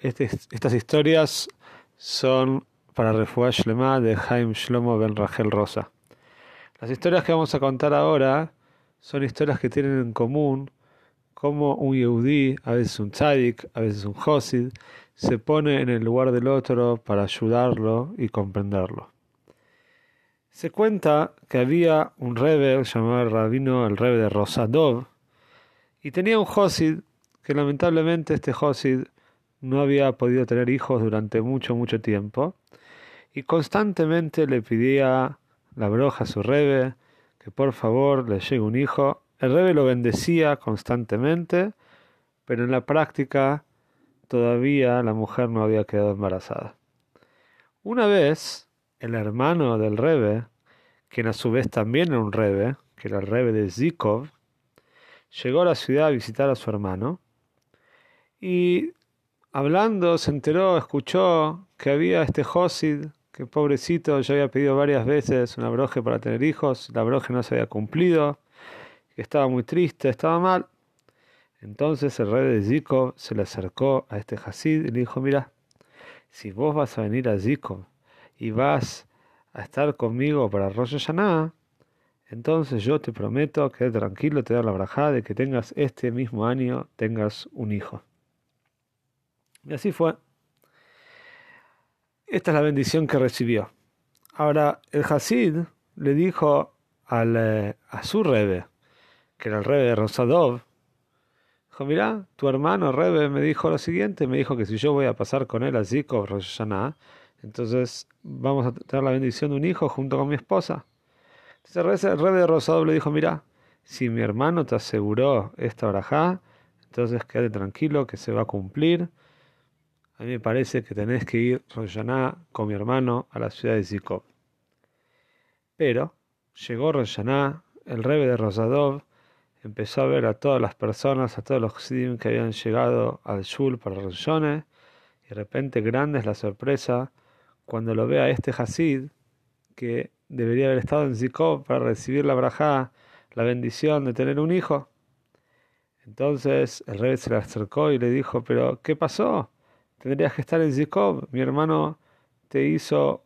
Este, estas historias son para Refuah Shlema de Jaime Shlomo Ben Rachel Rosa. Las historias que vamos a contar ahora son historias que tienen en común como un Yehudi, a veces un tzadik, a veces un Josid, se pone en el lugar del otro para ayudarlo y comprenderlo. Se cuenta que había un rebe llamado Rabino, el rebe de Rosadov, y tenía un Josid que lamentablemente este Josid no había podido tener hijos durante mucho, mucho tiempo, y constantemente le pedía la broja a su rebe que por favor le llegue un hijo. El rebe lo bendecía constantemente, pero en la práctica todavía la mujer no había quedado embarazada. Una vez, el hermano del rebe, quien a su vez también era un rebe, que era el rebe de Zikov, llegó a la ciudad a visitar a su hermano y hablando se enteró, escuchó que había este Josid, que pobrecito ya había pedido varias veces una broje para tener hijos, la broje no se había cumplido, que estaba muy triste, estaba mal. Entonces el rey de Zikov se le acercó a este Hasid y le dijo, mira, si vos vas a venir a Zikov y vas a estar conmigo para Rosh Hashanah, entonces yo te prometo que tranquilo te da la brajada de que tengas este mismo año, tengas un hijo. Y así fue. Esta es la bendición que recibió. Ahora, el Hasid le dijo al, eh, a su rebe, que era el rebe de Rosadov, dijo, mira, tu hermano rebe me dijo lo siguiente, me dijo que si yo voy a pasar con él a Ziko Rosh entonces vamos a tener la bendición de un hijo junto con mi esposa. Entonces el rebe de Rosadov le dijo, mira, si mi hermano te aseguró esta brajá, entonces quédate tranquilo que se va a cumplir a mí me parece que tenés que ir Roshaná con mi hermano a la ciudad de Zikov. Pero llegó Roshaná, el rebe de Rosadov empezó a ver a todas las personas, a todos los Hasidim que habían llegado al Shul para Roshone, y de repente grande es la sorpresa cuando lo ve a este Hasid que debería haber estado en Zikov para recibir la brajá, la bendición de tener un hijo. Entonces el rey se le acercó y le dijo, pero ¿qué pasó? Tendrías que estar en Zikov. Mi hermano te hizo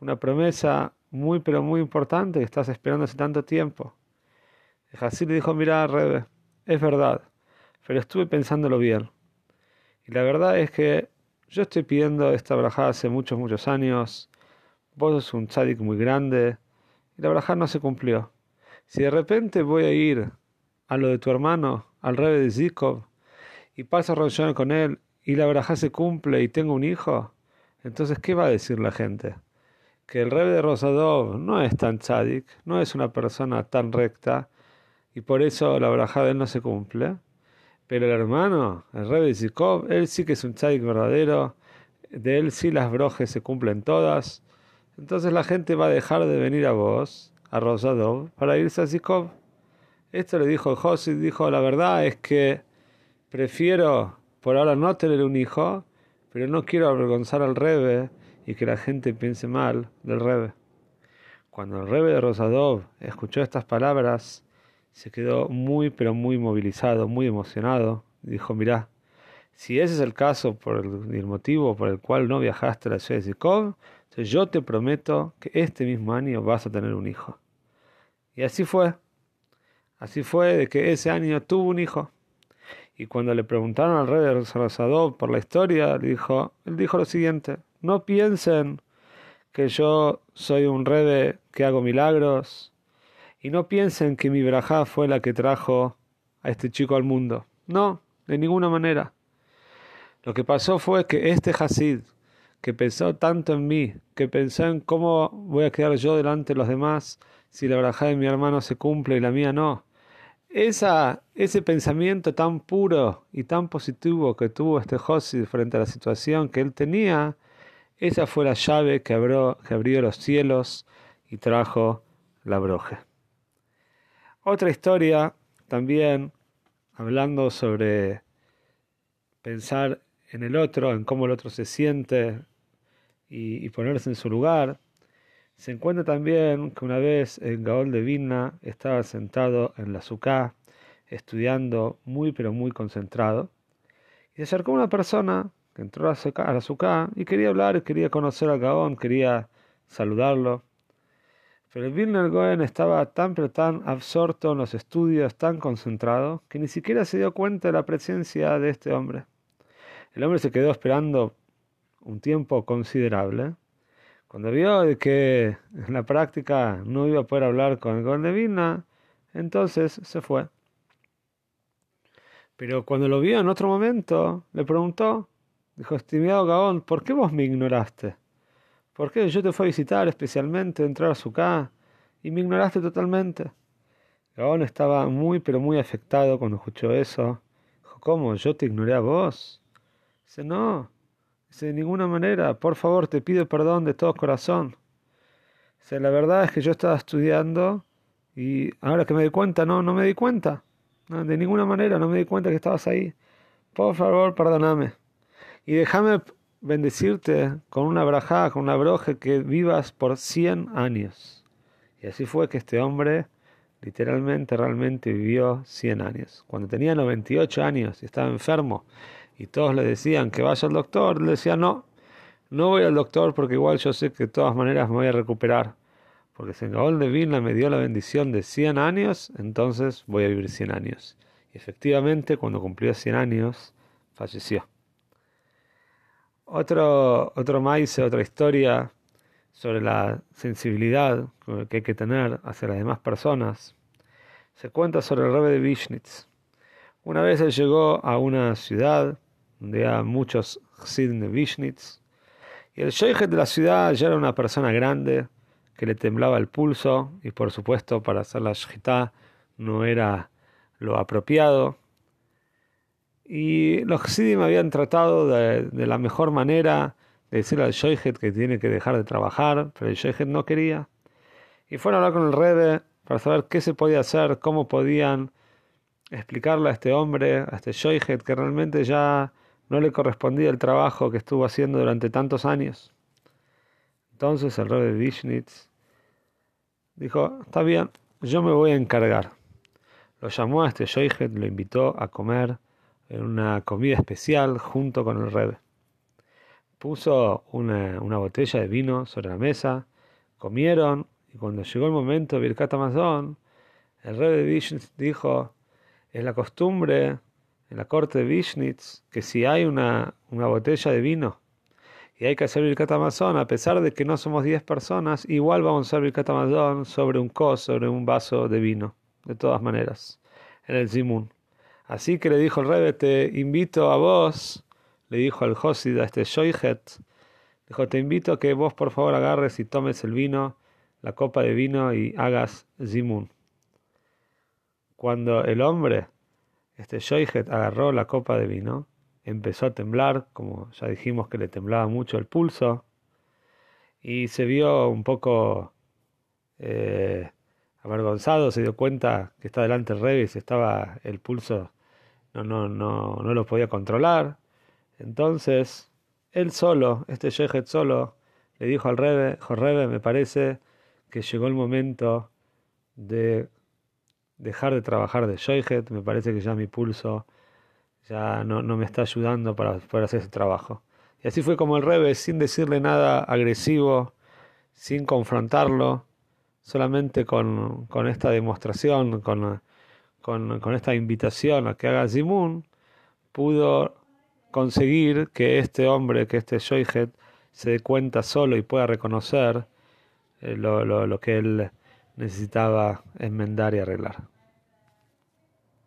una promesa muy, pero muy importante que estás esperando hace tanto tiempo. El Hasid le dijo, mira, Rebe, es verdad, pero estuve pensándolo bien. Y la verdad es que yo estoy pidiendo esta brajada hace muchos, muchos años. Vos sos un tzadik muy grande. Y la brajada no se cumplió. Si de repente voy a ir a lo de tu hermano, al Rebe de Zikov, y paso a con él y la verajá se cumple y tengo un hijo, entonces ¿qué va a decir la gente? Que el rey de Rosadov no es tan tzadik, no es una persona tan recta, y por eso la verajá de él no se cumple. Pero el hermano, el rey de Zikov, él sí que es un tzadik verdadero, de él sí las brojes se cumplen todas. Entonces la gente va a dejar de venir a vos, a Rosadov, para irse a Zikov. Esto le dijo José, dijo, la verdad es que prefiero por ahora no tener un hijo, pero no quiero avergonzar al Rebe y que la gente piense mal del Rebe. Cuando el Rebe de Rosadov escuchó estas palabras, se quedó muy pero muy movilizado, muy emocionado, dijo, mirá, si ese es el caso por el, motivo por el cual no viajaste a la ciudad de Zikov, yo te prometo que este mismo año vas a tener un hijo. Y así fue. Así fue de que ese año tuvo un hijo. Y cuando le preguntaron al rey de Rosadov por la historia, dijo, él dijo lo siguiente, no piensen que yo soy un rebe que hago milagros, y no piensen que mi brajá fue la que trajo a este chico al mundo. No, de ninguna manera. Lo que pasó fue que este Hasid, que pensó tanto en mí, que pensó en cómo voy a quedar yo delante de los demás si la brajá de mi hermano se cumple y la mía no, esa, ese pensamiento tan puro y tan positivo que tuvo este Josi frente a la situación que él tenía, esa fue la llave que abrió, que abrió los cielos y trajo la broje. Otra historia también hablando sobre pensar en el otro, en cómo el otro se siente y, ponerse en su lugar. Se encuentra también que una vez en Gaol de Vilna estaba sentado en la suká estudiando muy pero muy concentrado y se acercó una persona que entró a la suká y quería hablar, quería conocer al Gaón, quería saludarlo. Pero el Vilna Goen estaba tan pero tan absorto en los estudios, tan concentrado, que ni siquiera se dio cuenta de la presencia de este hombre. El hombre se quedó esperando un tiempo considerable. Cuando vio que en la práctica no iba a poder hablar con el Gaón de Vilna, entonces se fue. Pero cuando lo vio en otro momento, le preguntó, dijo, estimado Gaón, ¿por qué vos me ignoraste? ¿Por qué yo te fui a visitar especialmente, entrar a su casa, y me ignoraste totalmente? Gaón estaba muy, pero muy afectado cuando escuchó eso. Dijo, ¿cómo? ¿Yo te ignoré a vos? Dice, no. De ninguna manera. Por favor, te pido perdón de todo corazón. La verdad es que yo estaba estudiando y ahora que me di cuenta, no, no me di cuenta. de ninguna manera, no me di cuenta que estabas ahí. Por favor, perdóname. Y déjame bendecirte con una brajá, con una broje que vivas por 100 años. Y así fue que este hombre literalmente, realmente vivió 100 años. Cuando tenía 98 años y estaba enfermo y todos le decían que vaya al doctor, le decía no, no voy al doctor porque igual yo sé que de todas maneras me voy a recuperar. Porque si Gaol de Vilna me dio la bendición de 100 años, entonces voy a vivir 100 años. Y efectivamente, cuando cumplió 100 años, falleció. Otro, otro maíz, otra historia sobre la sensibilidad que hay que tener hacia las demás personas. Se cuenta sobre el rebe de Vishnitz. Una vez él llegó a una ciudad donde había muchos de Vishnitz y el sheikh de la ciudad ya era una persona grande que le temblaba el pulso y por supuesto para hacer la shita no era lo apropiado y los Hasidim habían tratado de, la mejor manera de decirle al Shoihet que tiene que dejar de trabajar, pero el Shoihet no quería. Y fueron a hablar con el Rebe para saber qué se podía hacer, cómo podían explicarle a este hombre, a este Shoihet, que realmente ya no le correspondía el trabajo que estuvo haciendo durante tantos años. Entonces el Rebe Vishnitz dijo, está bien, yo me voy a encargar. Lo llamó a este Shoihet, lo invitó a comer en una comida especial junto con el Rebbe. Puso una, botella de vino sobre la mesa, comieron y cuando llegó el momento de Birkat Amazon, el Rebbe de Vishnitz dijo, es la costumbre en la corte de Vishnitz que si hay una, una botella de vino y hay que hacer Birkat Amazon, a pesar de que no somos 10 personas, igual vamos a hacer Birkat Amazon sobre un cos, sobre un vaso de vino, de todas maneras, en el Zimun. Así que le dijo el Rebbe, te invito a vos, le dijo al Josid, a este Shoihet, dijo, te invito a que vos por favor agarres y tomes el vino, la copa de vino y hagas zimun. Cuando el hombre, este Shoihet, agarró la copa de vino, empezó a temblar, como ya dijimos que le temblaba mucho el pulso, y se vio un poco eh, avergonzado, se dio cuenta que está delante el y estaba el pulso no, no, no, lo podía controlar. Entonces, él solo, este Shehet solo, le dijo al Rebe, dijo, Rebe, me parece que llegó el momento de dejar de trabajar de Shehet, me parece que ya mi pulso ya no, no me está ayudando para hacer ese trabajo. Y así fue como el Rebe, sin decirle nada agresivo, sin confrontarlo, solamente con, con esta demostración, con con, esta invitación a que haga Zimun, pudo conseguir que este hombre, que este Shoihet, se dé cuenta solo y pueda reconocer eh, lo, lo que él necesitaba enmendar y arreglar.